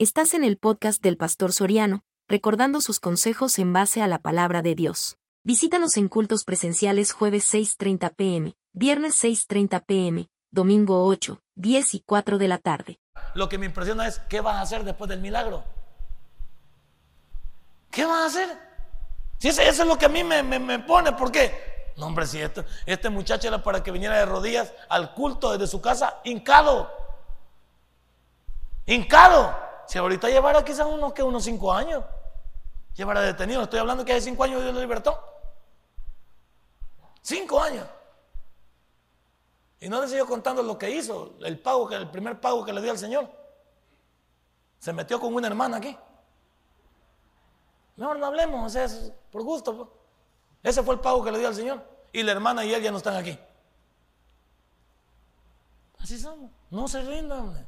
Estás en el podcast del Pastor Soriano, recordando sus consejos en base a la palabra de Dios. Visítanos en cultos presenciales jueves 6.30 pm, viernes 6.30 pm, domingo 8, 10 y 4 de la tarde. Lo que me impresiona es qué vas a hacer después del milagro. ¿Qué vas a hacer? Si eso es lo que a mí me, me, pone, ¿por qué? No, hombre, si este, este muchacho era para que viniera de rodillas al culto desde su casa, hincado. Hincado. Si ahorita llevara quizás unos que unos cinco años, llevara detenido. Estoy hablando que hace cinco años Dios lo libertó. Cinco años. Y no les sigo contando lo que hizo, el pago, que el primer pago que le dio al Señor. Se metió con una hermana aquí. Mejor no hablemos, o sea, por gusto. Pues. Ese fue el pago que le dio al Señor. Y la hermana y él ya no están aquí. Así somos. No se rindan.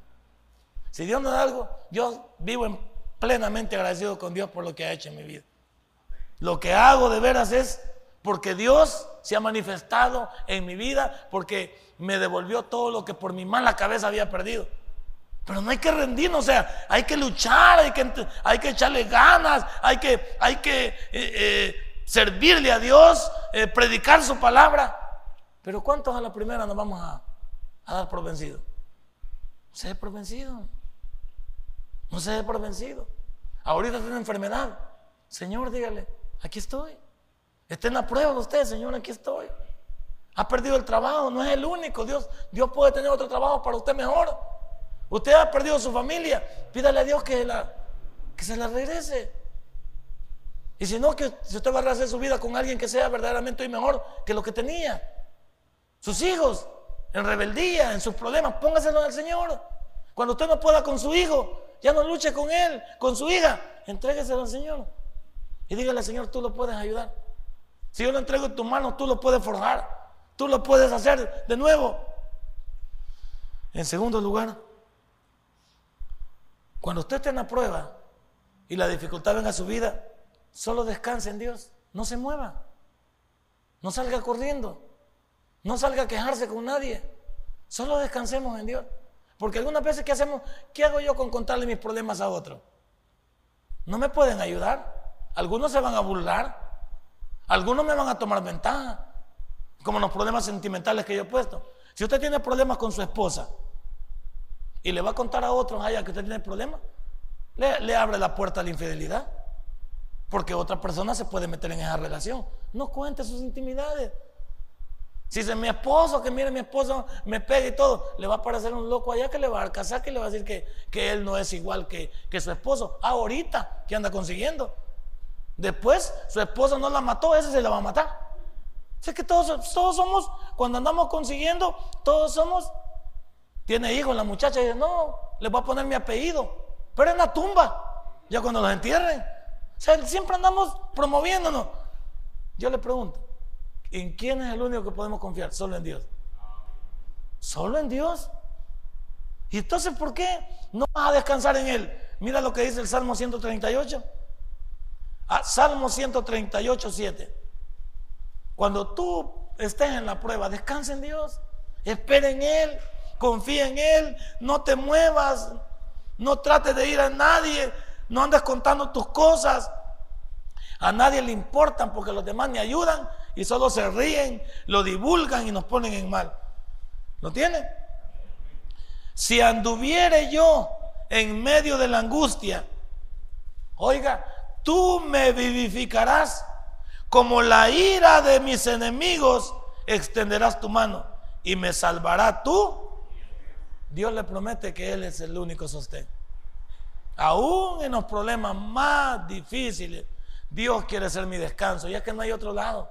Si Dios me da algo, yo vivo plenamente agradecido con Dios por lo que ha hecho en mi vida. Lo que hago de veras es porque Dios se ha manifestado en mi vida, porque me devolvió todo lo que por mi mala cabeza había perdido. Pero no hay que rendirnos, o sea, hay que luchar, hay que, hay que echarle ganas, hay que, hay que eh, eh, servirle a Dios, eh, predicar su palabra. Pero ¿cuántos a la primera nos vamos a, dar por vencido? Se por vencido. No se dé por vencido. Ahorita tiene enfermedad. Señor, dígale, aquí estoy. Está en la prueba de usted, Señor, aquí estoy. Ha perdido el trabajo, no es el único. Dios, Dios puede tener otro trabajo para usted mejor. Usted ha perdido su familia. Pídale a Dios que, la, que se la regrese. Y si no, que si usted va a rehacer su vida con alguien que sea verdaderamente hoy mejor que lo que tenía. Sus hijos, en rebeldía, en sus problemas, póngaselo al Señor. Cuando usted no pueda con su hijo, ya no luche con él, con su hija. Entrégueselo al Señor. Y dígale, Señor, tú lo puedes ayudar. Si yo lo entrego en tus manos, tú lo puedes forjar. Tú lo puedes hacer de nuevo. En segundo lugar, cuando usted esté en la prueba y la dificultad venga a su vida, solo descanse en Dios. No se mueva. No salga corriendo. No salga a quejarse con nadie. Solo descansemos en Dios. Porque algunas veces, ¿qué hacemos? ¿Qué hago yo con contarle mis problemas a otro? No me pueden ayudar. Algunos se van a burlar. Algunos me van a tomar ventaja. Como los problemas sentimentales que yo he puesto. Si usted tiene problemas con su esposa y le va a contar a otros allá que usted tiene problemas, le, le abre la puerta a la infidelidad. Porque otra persona se puede meter en esa relación. No cuente sus intimidades. Si es mi esposo, que mire mi esposo me pega y todo, le va a parecer un loco allá que le va a casar, que le va a decir que, que él no es igual que, que su esposo. Ahorita, que anda consiguiendo. Después, su esposo no la mató, ese se la va a matar. Sé que todos, todos somos, cuando andamos consiguiendo, todos somos. Tiene hijos, la muchacha dice, no, le voy a poner mi apellido, pero en la tumba, ya cuando los entierren. O sea, siempre andamos promoviéndonos. Yo le pregunto, ¿En quién es el único que podemos confiar? Solo en Dios. Solo en Dios. ¿Y entonces por qué no vas a descansar en Él? Mira lo que dice el Salmo 138. Ah, Salmo 138, 7. Cuando tú estés en la prueba, descansa en Dios. Espera en Él. Confía en Él. No te muevas. No trates de ir a nadie. No andes contando tus cosas. A nadie le importan porque los demás me ayudan y solo se ríen, lo divulgan y nos ponen en mal. ¿Lo tiene? Si anduviere yo en medio de la angustia, oiga, tú me vivificarás como la ira de mis enemigos, extenderás tu mano y me salvará tú. Dios le promete que Él es el único sostén. Aún en los problemas más difíciles, Dios quiere ser mi descanso, ya que no hay otro lado.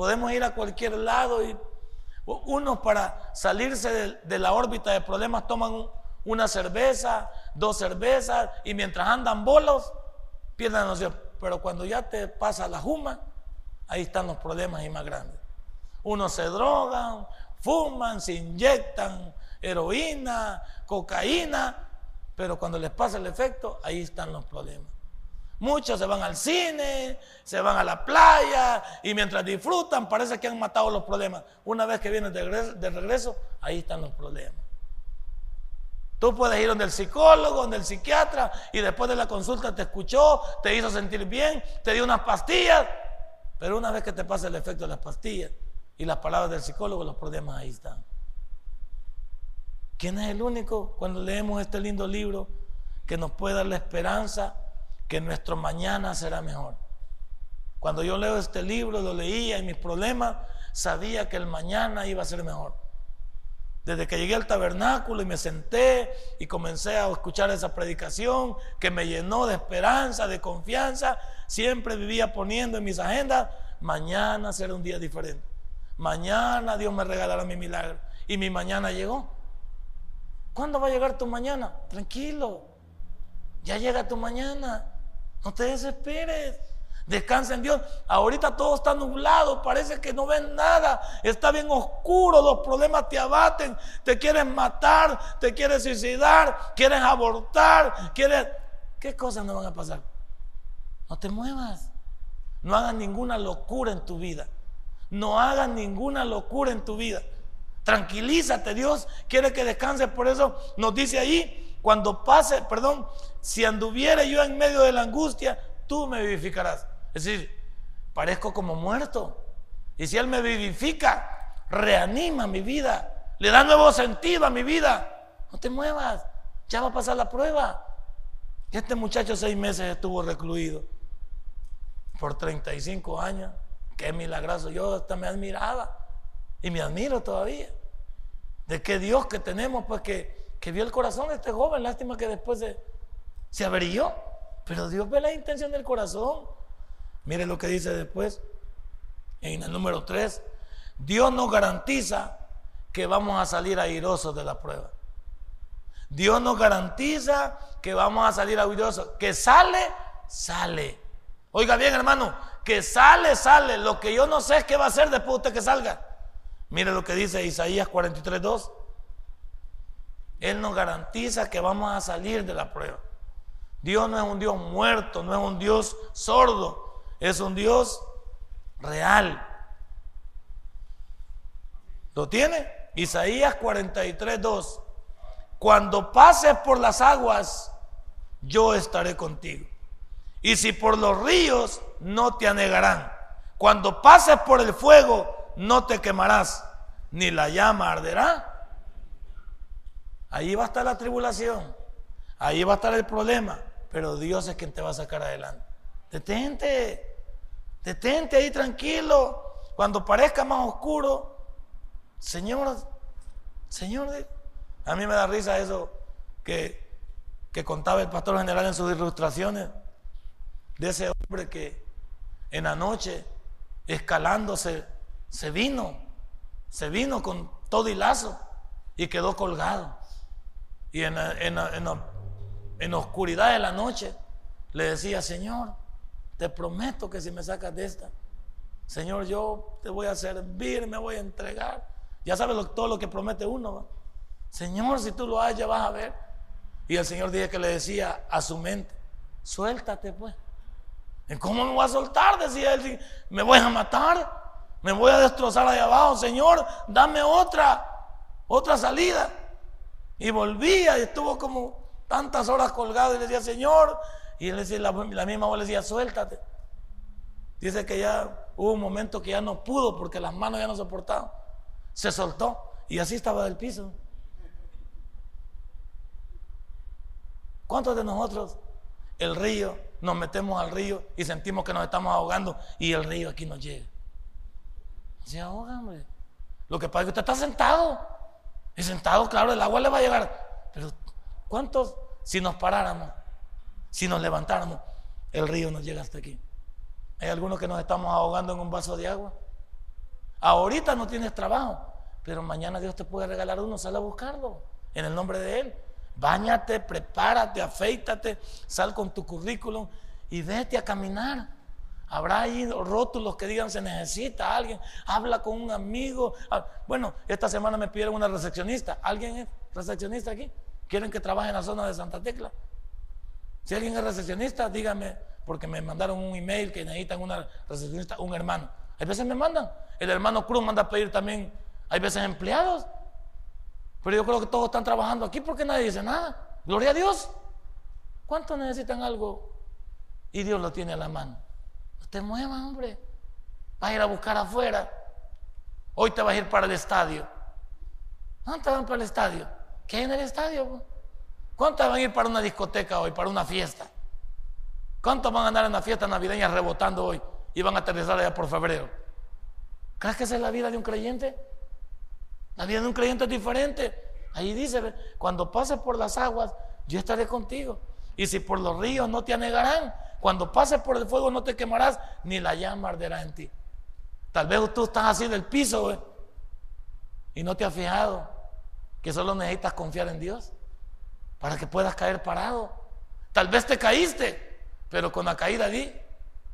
Podemos ir a cualquier lado y unos para salirse de, la órbita de problemas toman una cerveza, dos cervezas y mientras andan bolos pierden noción. Pero cuando ya te pasa la juma, ahí están los problemas y más grandes. Unos se drogan, fuman, se inyectan heroína, cocaína, pero cuando les pasa el efecto, ahí están los problemas. Muchos se van al cine, se van a la playa y mientras disfrutan parece que han matado los problemas. Una vez que vienen de regreso, ahí están los problemas. Tú puedes ir donde el psicólogo, donde el psiquiatra y después de la consulta te escuchó, te hizo sentir bien, te dio unas pastillas, pero una vez que te pasa el efecto de las pastillas y las palabras del psicólogo, los problemas ahí están. ¿Quién es el único cuando leemos este lindo libro que nos puede dar la esperanza que nuestro mañana será mejor? Cuando yo leo este libro, lo leía y mis problemas, sabía que el mañana iba a ser mejor. Desde que llegué al tabernáculo y me senté y comencé a escuchar esa predicación que me llenó de esperanza, de confianza, siempre vivía poniendo en mis agendas, mañana será un día diferente. Mañana Dios me regalará mi milagro. Y mi mañana llegó. ¿Cuándo va a llegar tu mañana? Tranquilo. Ya llega tu mañana. No te desesperes. Descansa en Dios. Ahorita todo está nublado, parece que no ven nada. Está bien oscuro, los problemas te abaten, te quieren matar, te quieren suicidar, quieren abortar, quieren... ¿Qué cosas no van a pasar? No te muevas. No hagas ninguna locura en tu vida. No hagas ninguna locura en tu vida. Tranquilízate, Dios quiere que descanses. Por eso nos dice ahí, cuando pase, perdón, si anduviera yo en medio de la angustia, tú me vivificarás. Es decir, parezco como muerto. Y si Él me vivifica, reanima mi vida, le da nuevo sentido a mi vida. No te muevas, ya va a pasar la prueba. Y este muchacho seis meses estuvo recluido por 35 años. Qué milagroso. Yo hasta me admiraba y me admiro todavía. De que Dios que tenemos, pues que, que vio el corazón de este joven. Lástima que después se, se averió. Pero Dios ve la intención del corazón. Mire lo que dice después, en el número 3. Dios nos garantiza que vamos a salir airosos de la prueba. Dios nos garantiza que vamos a salir airosos. Que sale, sale. Oiga bien, hermano, que sale, sale. Lo que yo no sé es qué va a hacer después de usted que salga. Mire lo que dice Isaías 43, 2. Él nos garantiza que vamos a salir de la prueba. Dios no es un Dios muerto, no es un Dios sordo es un Dios real. ¿Lo tiene? Isaías 43, 2. Cuando pases por las aguas, yo estaré contigo. Y si por los ríos, no te anegarán. Cuando pases por el fuego, no te quemarás, ni la llama arderá. Ahí va a estar la tribulación, ahí va a estar el problema, pero Dios es quien te va a sacar adelante. Detente. Detente ahí tranquilo. Cuando parezca más oscuro, Señor, Señor, a mí me da risa eso que, que contaba el pastor general en sus ilustraciones de ese hombre que en la noche escalándose se vino, se vino con todo y lazo y quedó colgado. Y en, en, en la oscuridad de la noche le decía, Señor, te prometo que si me sacas de esta, Señor, yo te voy a servir, me voy a entregar. Ya sabes todo lo que promete uno. Señor, si tú lo hayas, vas a ver. Y el Señor dije que le decía a su mente, suéltate pues. ¿Y cómo me voy a soltar? Decía él, me voy a matar, me voy a destrozar ahí abajo. Señor, dame otra, otra salida. Y volvía y estuvo como tantas horas colgado y le decía, Señor, y él decía, la, misma voz le decía, suéltate. Dice que ya hubo un momento que ya no pudo porque las manos ya no soportaban. Se soltó y así estaba del piso. ¿Cuántos de nosotros el río, nos metemos al río y sentimos que nos estamos ahogando y el río aquí nos llega? Se ahoga, hombre. Lo que pasa es que usted está sentado. Y sentado, claro, el agua le va a llegar. Pero ¿cuántos si nos paráramos? Si nos levantáramos, el río nos llega hasta aquí. Hay algunos que nos estamos ahogando en un vaso de agua. Ahorita no tienes trabajo, pero mañana Dios te puede regalar uno, sal a buscarlo en el nombre de Él. Báñate, prepárate, afeítate, sal con tu currículum y vete a caminar. Habrá ahí rótulos que digan se necesita alguien, habla con un amigo. Ah, bueno, esta semana me pidieron una recepcionista. ¿Alguien es recepcionista aquí? ¿Quieren que trabaje en la zona de Santa Tecla? Si alguien es recepcionista, dígame, porque me mandaron un email que necesitan una recepcionista, un hermano. Hay veces me mandan. El hermano Cruz manda a pedir también, hay veces empleados. Pero yo creo que todos están trabajando aquí porque nadie dice nada. Gloria a Dios. ¿Cuántos necesitan algo? Y Dios lo tiene a la mano. No te muevas, hombre. Vas a ir a buscar afuera. Hoy te vas a ir para el estadio. ¿Dónde van para el estadio? ¿Qué hay en el estadio? ¿Cuántos van a ir para una discoteca hoy, para una fiesta? ¿Cuántos van a andar en la fiesta navideña rebotando hoy y van a aterrizar allá por febrero? ¿Crees que esa es la vida de un creyente? La vida de un creyente es diferente. Ahí dice, cuando pases por las aguas, yo estaré contigo. Y si por los ríos no te anegarán, cuando pases por el fuego no te quemarás, ni la llama arderá en ti. Tal vez tú estás así del piso y no te has fijado que solo necesitas confiar en Dios para que puedas caer parado. Tal vez te caíste, pero con la caída di,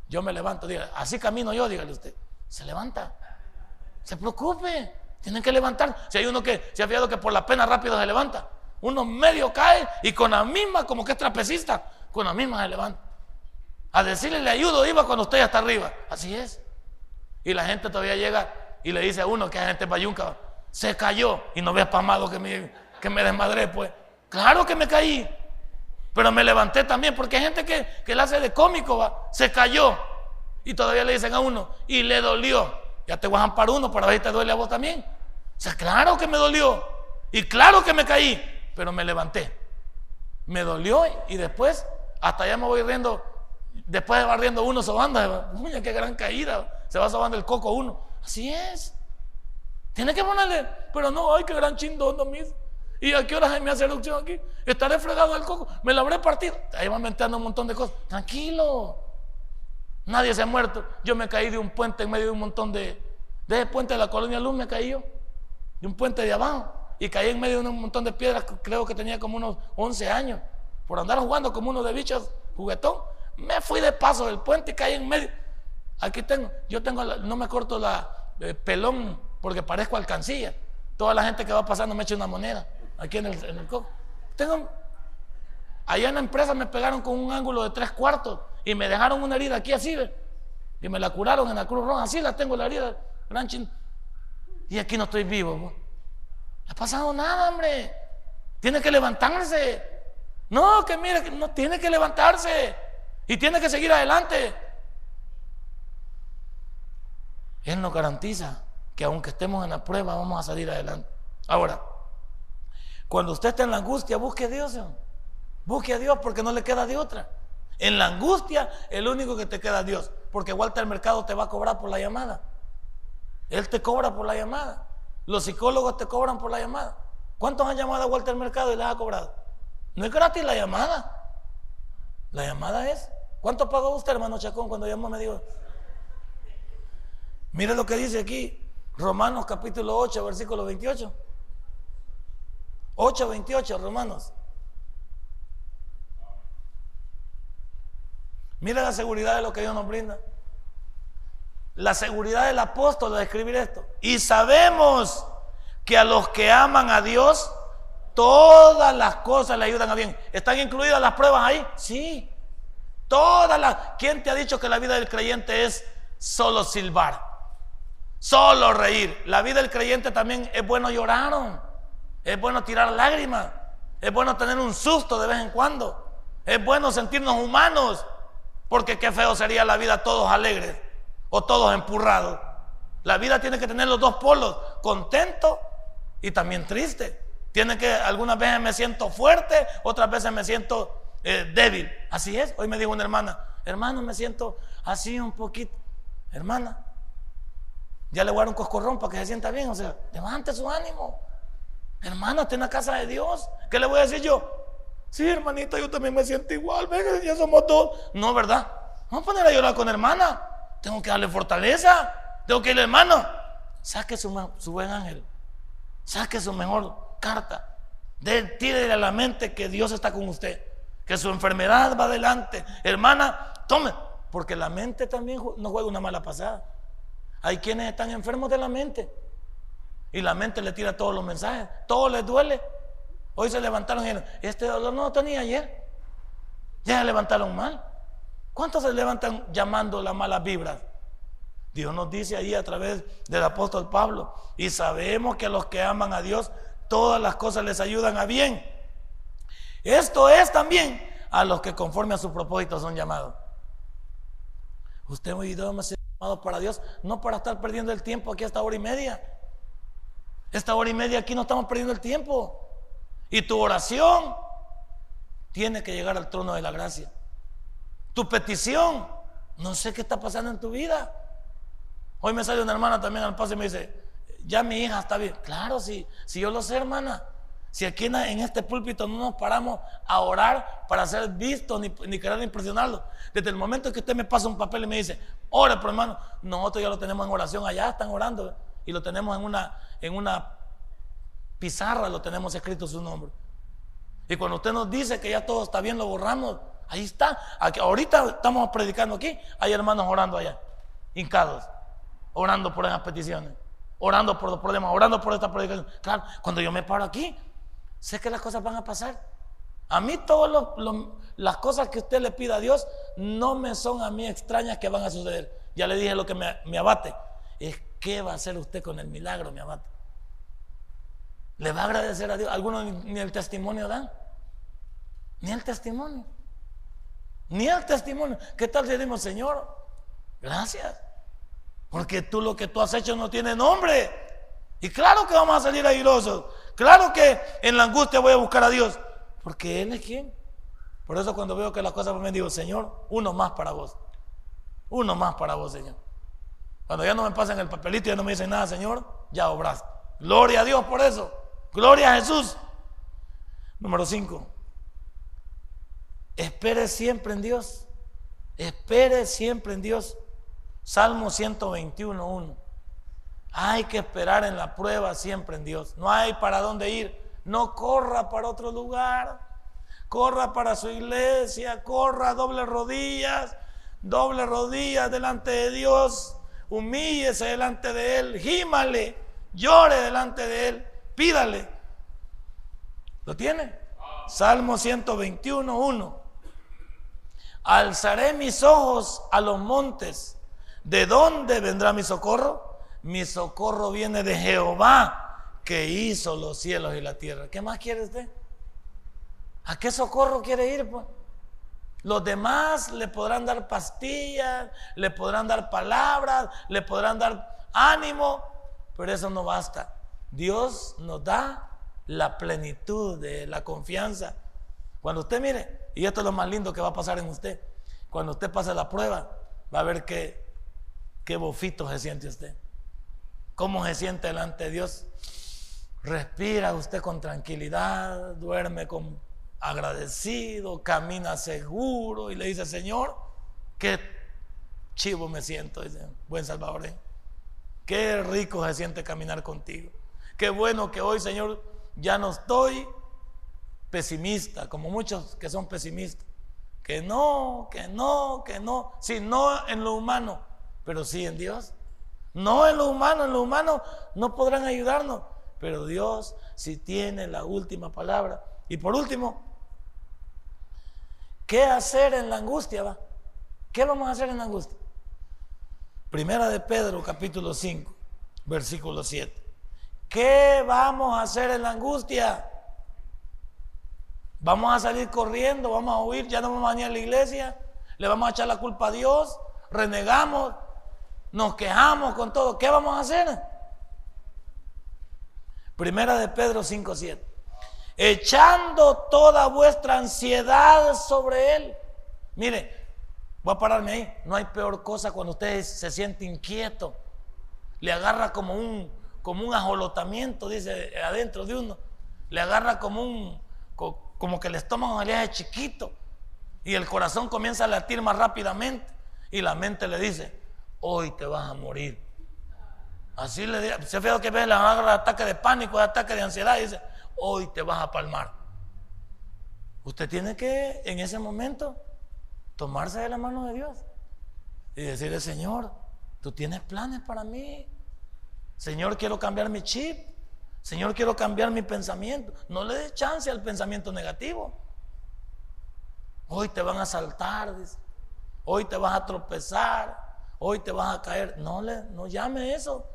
yo me levanto. Diga, así camino yo, dígale usted. Se levanta. Se preocupe. Tienen que levantar. Si hay uno que se ha fijado que por la pena rápido se levanta, uno medio cae y con la misma, como que es trapecista, con la misma se levanta. A decirle le ayudo iba cuando usted ya está arriba. Así es. Y la gente todavía llega y le dice a uno que es gente bayunca, se cayó y no ve espamado que me, que me desmadré, pues. Claro que me caí, pero me levanté también, porque hay gente que, que le hace de cómico, va, se cayó y todavía le dicen a uno, y le dolió. Ya te voy a amparar uno para ver si te duele a vos también. O sea, claro que me dolió. Y claro que me caí, pero me levanté. Me dolió y después, hasta allá me voy riendo. Después de barriendo uno sobando, qué gran caída. Se va sobando el coco uno. Así es. Tiene que ponerle, pero no, ay, qué gran chindón, mis. ¿Y a qué hora se me hace erupción aquí? Estaré fregado del coco, me lo habré partido. Ahí va mentando un montón de cosas. Tranquilo. Nadie se ha muerto. Yo me caí de un puente en medio de un montón de. De ese puente de la colonia Luz me caí yo de un puente de abajo y caí en medio de un montón de piedras, creo que tenía como unos 11 años, por andar jugando como uno de bichos juguetón. Me fui de paso del puente y caí en medio. Aquí tengo, yo tengo, no me corto la eh, pelón porque parezco alcancilla. Toda la gente que va pasando me echa una moneda aquí en el, en coco. Tengo, allá en la empresa me pegaron con un ángulo de tres cuartos y me dejaron una herida aquí así, y me la curaron en la Cruz Roja. Así la tengo la herida, gran y aquí no estoy vivo. No ha pasado nada, hombre. Tiene que levantarse. No, que mire, no tiene que levantarse. Y tiene que seguir adelante. Él nos garantiza que aunque estemos en la prueba, vamos a salir adelante. Ahora, cuando usted está en la angustia, busque a Dios. Busque a Dios porque no le queda de otra. En la angustia, el único que te queda es Dios. Porque Walter Mercado te va a cobrar por la llamada. Él te cobra por la llamada. Los psicólogos te cobran por la llamada. ¿Cuántos han llamado a Walter Mercado y les ha cobrado? No es gratis la llamada. La llamada es. ¿Cuánto pagó usted, hermano Chacón, cuando llamó? Me dijo. Mire lo que dice aquí. Romanos capítulo 8, versículo 28. 8, 28, Romanos. Mire la seguridad de lo que Dios nos brinda la seguridad del apóstol de escribir esto. Y sabemos que a los que aman a Dios, todas las cosas le ayudan a bien. ¿Están incluidas las pruebas ahí? Sí. Todas las... ¿Quién te ha dicho que la vida del creyente es solo silbar? Solo reír. La vida del creyente también es bueno llorar. Es bueno tirar lágrimas. Es bueno tener un susto de vez en cuando. Es bueno sentirnos humanos. Porque qué feo sería la vida todos alegres o todos empurrados. La vida tiene que tener los dos polos, contento y también triste. Tiene que, algunas veces me siento fuerte, otras veces me siento eh, débil. Así es. Hoy me dijo una hermana, hermano, me siento así un poquito. Hermana, ya le voy un coscorrón para que se sienta bien. O sea, levante su ánimo. Hermana, está en la casa de Dios. ¿Qué le voy a decir yo? Sí, hermanita, yo también me siento igual. Venga, ya somos dos. No, ¿verdad? Vamos a poner a llorar con hermana. Tengo que darle fortaleza. Tengo que irle, hermano. Saque su, buen ángel. Saque su mejor carta. De, tire a la mente que Dios está con usted. Que su enfermedad va adelante. Hermana, tome. Porque la mente también no juega una mala pasada. Hay quienes están enfermos de la mente. Y la mente le tira todos los mensajes. Todo les duele. Hoy se levantaron y dijeron, este dolor no lo tenía ayer. Ya se levantaron mal. ¿Cuántos se levantan llamando las malas vibras? Dios nos dice ahí a través del apóstol Pablo, y sabemos que los que aman a Dios, todas las cosas les ayudan a bien. Esto es también a los que conforme a su propósito son llamados. Usted hoy llamados para Dios, no para estar perdiendo el tiempo aquí hasta hora y media. Esta hora y media aquí no estamos perdiendo el tiempo. Y tu oración tiene que llegar al trono de la gracia. Tu petición, no sé qué está pasando en tu vida. Hoy me sale una hermana también al paso y me dice, ya mi hija está bien. Claro, sí, si yo lo sé, hermana. Si aquí en, este púlpito no nos paramos a orar para ser vistos ni, ni, querer impresionarlo. Desde el momento que usted me pasa un papel y me dice, ore, por hermano, nosotros ya lo tenemos en oración, allá están orando y lo tenemos en una, en una pizarra, lo tenemos escrito su nombre. Y cuando usted nos dice que ya todo está bien, lo borramos. Ahí está. Ahorita estamos predicando aquí, hay hermanos orando allá, hincados, orando por esas peticiones orando por los problemas, orando por esta predicación. Claro, cuando yo me paro aquí, sé que las cosas van a pasar. A mí todas las cosas que usted le pida a Dios no me son a mí extrañas que van a suceder. Ya le dije lo que me, abate. Es qué va a hacer usted con el milagro, me abate. ¿Le va a agradecer a Dios? Algunos ni, el testimonio dan. Ni el testimonio. Ni el testimonio. ¿Qué tal si decimos, Señor? Gracias. Porque tú lo que tú has hecho no tiene nombre. Y claro que vamos a salir airosos. Claro que en la angustia voy a buscar a Dios. Porque Él es quien. Por eso cuando veo que las cosas me digo, Señor, uno más para vos. Uno más para vos, Señor. Cuando ya no me pasan el papelito y ya no me dicen nada, Señor, ya obras. Gloria a Dios por eso. Gloria a Jesús. Número 5. Espere siempre en Dios. Espere siempre en Dios. Salmo 121.1. Hay que esperar en la prueba siempre en Dios. No hay para dónde ir. No corra para otro lugar. Corra para su iglesia. Corra doble rodillas. Doble rodillas delante de Dios. Humíllese delante de Él. Gímale. Llore delante de Él. Pídale. ¿Lo tiene? Salmo 121.1. Alzaré mis ojos a los montes ¿De dónde vendrá mi socorro? Mi socorro viene de Jehová que hizo los cielos y la tierra. ¿Qué más quiere usted? ¿A qué socorro quiere ir? Pues? Los demás le podrán dar pastillas, le podrán dar palabras, le podrán dar ánimo, pero eso no basta. Dios nos da la plenitud de la confianza. Cuando usted mire, y esto es lo más lindo que va a pasar en usted, cuando usted pase la prueba, va a ver que Qué bofito se siente usted. ¿Cómo se siente delante de Dios? Respira usted con tranquilidad, duerme con agradecido, camina seguro y le dice, Señor, qué chivo me siento, dice, buen Salvador. ¿eh? Qué rico se siente caminar contigo. Qué bueno que hoy, Señor, ya no estoy pesimista, como muchos que son pesimistas. Que no, que no, que no. Si no en lo humano, pero sí en Dios. No en lo humano, en lo humano no podrán ayudarnos, pero Dios sí tiene la última palabra. Y por último, ¿qué hacer en la angustia? Va? ¿Qué vamos a hacer en la angustia? Primera de Pedro, capítulo 5, versículo 7. ¿Qué vamos a hacer en la angustia? Vamos a salir corriendo, vamos a huir, ya no vamos a venir a la iglesia, le vamos a echar la culpa a Dios, renegamos, nos quejamos con todo, ¿qué vamos a hacer? Primera de Pedro 5.7. Echando toda vuestra ansiedad sobre Él. Mire, voy a pararme ahí. No hay peor cosa cuando usted se siente inquieto. Le agarra como un, como un ajolotamiento, dice adentro de uno. Le agarra como un, como que el estómago le hace chiquito. Y el corazón comienza a latir más rápidamente. Y la mente le dice, hoy te vas a morir. Así le dice, se feo que ve la agarra ataque de pánico, ataque de ansiedad y dice, hoy te vas a palmar. Usted tiene que en ese momento tomarse de la mano de Dios y decirle, Señor, tú tienes planes para mí. Señor, quiero cambiar mi chip. Señor, quiero cambiar mi pensamiento. No le des chance al pensamiento negativo. Hoy te van a saltar, hoy te vas a tropezar, hoy te vas a caer. No le, no llame eso.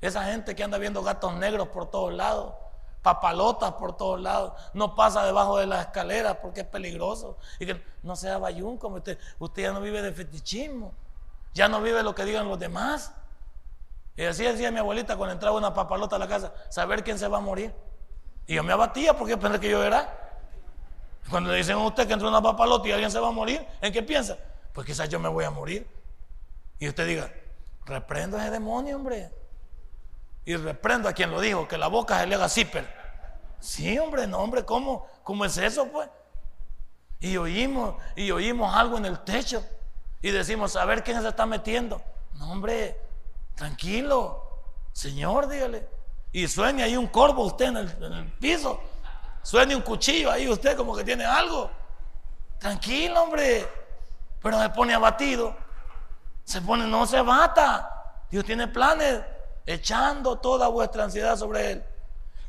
Esa gente que anda viendo gatos negros por todos lados, papalotas por todos lados, no pasa debajo de las escaleras porque es peligroso. Y que no sea bayún como usted, ya no vive de fetichismo, ya no vive lo que digan los demás. Y así decía mi abuelita cuando entraba una papalota a la casa, saber quién se va a morir. Y yo me abatía porque pensé que yo era. Cuando le dicen a usted que entró una papalota y alguien se va a morir, ¿en qué piensa? Pues quizás yo me voy a morir. Y usted diga, reprendo a ese demonio, hombre. Y reprendo a quien lo dijo, que la boca se le haga zipper. Sí, hombre, no, hombre, ¿cómo? ¿Cómo es eso, pues? Y oímos, y oímos algo en el techo. Y decimos, a ver quién se está metiendo. No, hombre, tranquilo. Señor, dígale. Y sueña ahí un corvo usted en el, piso. Sueña un cuchillo ahí usted como que tiene algo. Tranquilo, hombre. Pero se pone abatido. Se pone, no se bata. Dios tiene planes echando toda vuestra ansiedad sobre Él,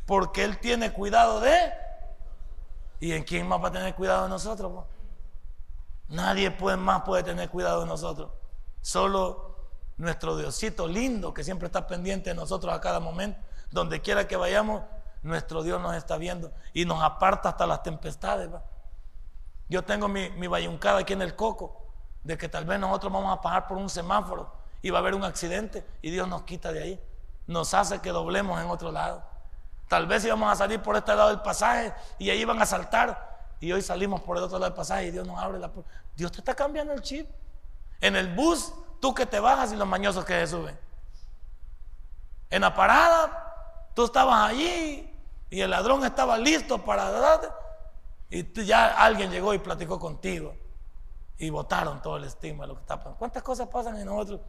porque Él tiene cuidado de... ¿Y en quién más va a tener cuidado de nosotros? Nadie más puede tener cuidado de nosotros. Solo nuestro Diosito lindo, que siempre está pendiente de nosotros a cada momento, donde quiera que vayamos, nuestro Dios nos está viendo y nos aparta hasta las tempestades. Yo tengo mi, mi bayuncada aquí en el coco, de que tal vez nosotros vamos a pasar por un semáforo y va a haber un accidente y Dios nos quita de ahí. Nos hace que doblemos en otro lado. Tal vez íbamos a salir por este lado del pasaje y ahí van a saltar y hoy salimos por el otro lado del pasaje y Dios nos abre la puerta. Dios te está cambiando el chip. En el bus, tú que te bajas y los mañosos que se suben. En la parada, tú estabas allí y el ladrón estaba listo para y ya alguien llegó y platicó contigo y botaron todo el estigma lo que está pasando. ¿Cuántas cosas pasan en nosotros?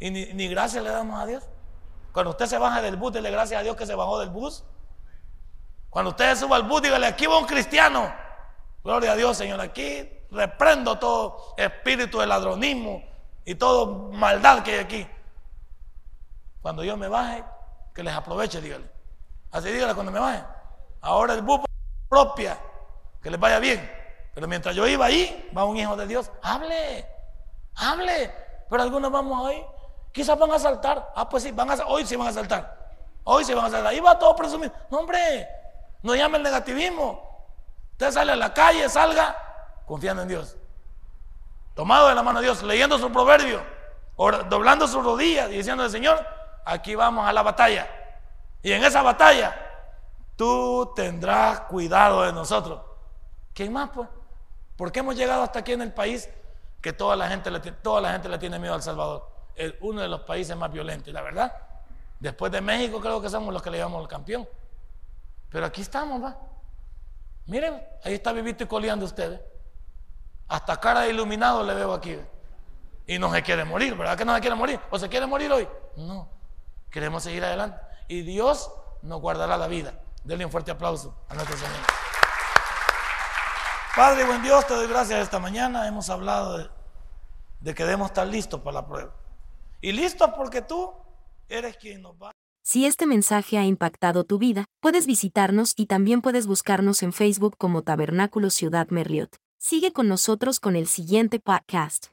Y ni, gracias le damos a Dios. Cuando usted se baja del bus, dile gracias a Dios que se bajó del bus. Cuando usted suba al bus, dígale, aquí va un cristiano. Gloria a Dios, Señor. Aquí reprendo todo espíritu de ladronismo y toda maldad que hay aquí. Cuando yo me baje, que les aproveche, dígale. Así dígale cuando me baje. Ahora el bus propia, que les vaya bien. Pero mientras yo iba ahí, va un hijo de Dios, hable, hable. Pero algunos vamos ahí Quizás van a saltar. Ah, pues sí, van a, hoy sí van a saltar. Hoy sí van a saltar. Ahí va todo presumido. No, hombre, no llame el negativismo. Usted sale a la calle, salga confiando en Dios. Tomado de la mano de Dios, leyendo su proverbio, doblando sus rodillas y diciendo Señor, aquí vamos a la batalla. Y en esa batalla, tú tendrás cuidado de nosotros. ¿Quién más, pues? ¿Por qué hemos llegado hasta aquí en el país que toda la gente le, toda la gente le tiene miedo al Salvador? Es uno de los países más violentos, la verdad. Después de México creo que somos los que le llamamos el campeón. Pero aquí estamos, va. Miren, ahí está vivito y coleando ustedes. Hasta cara de iluminado le veo aquí. Y no se quiere morir, ¿verdad que no se quiere morir? ¿O se quiere morir hoy? No. Queremos seguir adelante. Y Dios nos guardará la vida. Denle un fuerte aplauso a nuestro Señor. Padre, buen Dios, te doy gracias esta mañana. Hemos hablado de, que debemos estar listos para la prueba. Y listos porque tú eres quien nos va. Si este mensaje ha impactado tu vida, puedes visitarnos y también puedes buscarnos en Facebook como Tabernáculo Ciudad Merliot. Sigue con nosotros con el siguiente podcast.